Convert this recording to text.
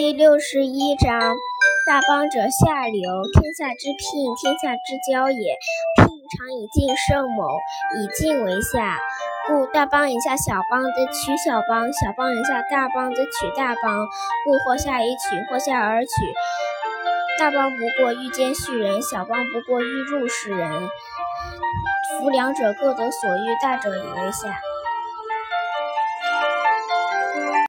第六十一章：大邦者，下流。天下之聘，天下之交也。聘常以进胜某，以进为下。故大邦以下小邦，则取小邦；小邦以下大邦，则取大邦。故或下以取，或下而取。大邦不过欲兼畜人，小邦不过欲入事人。夫两者各得所欲，大者以为下。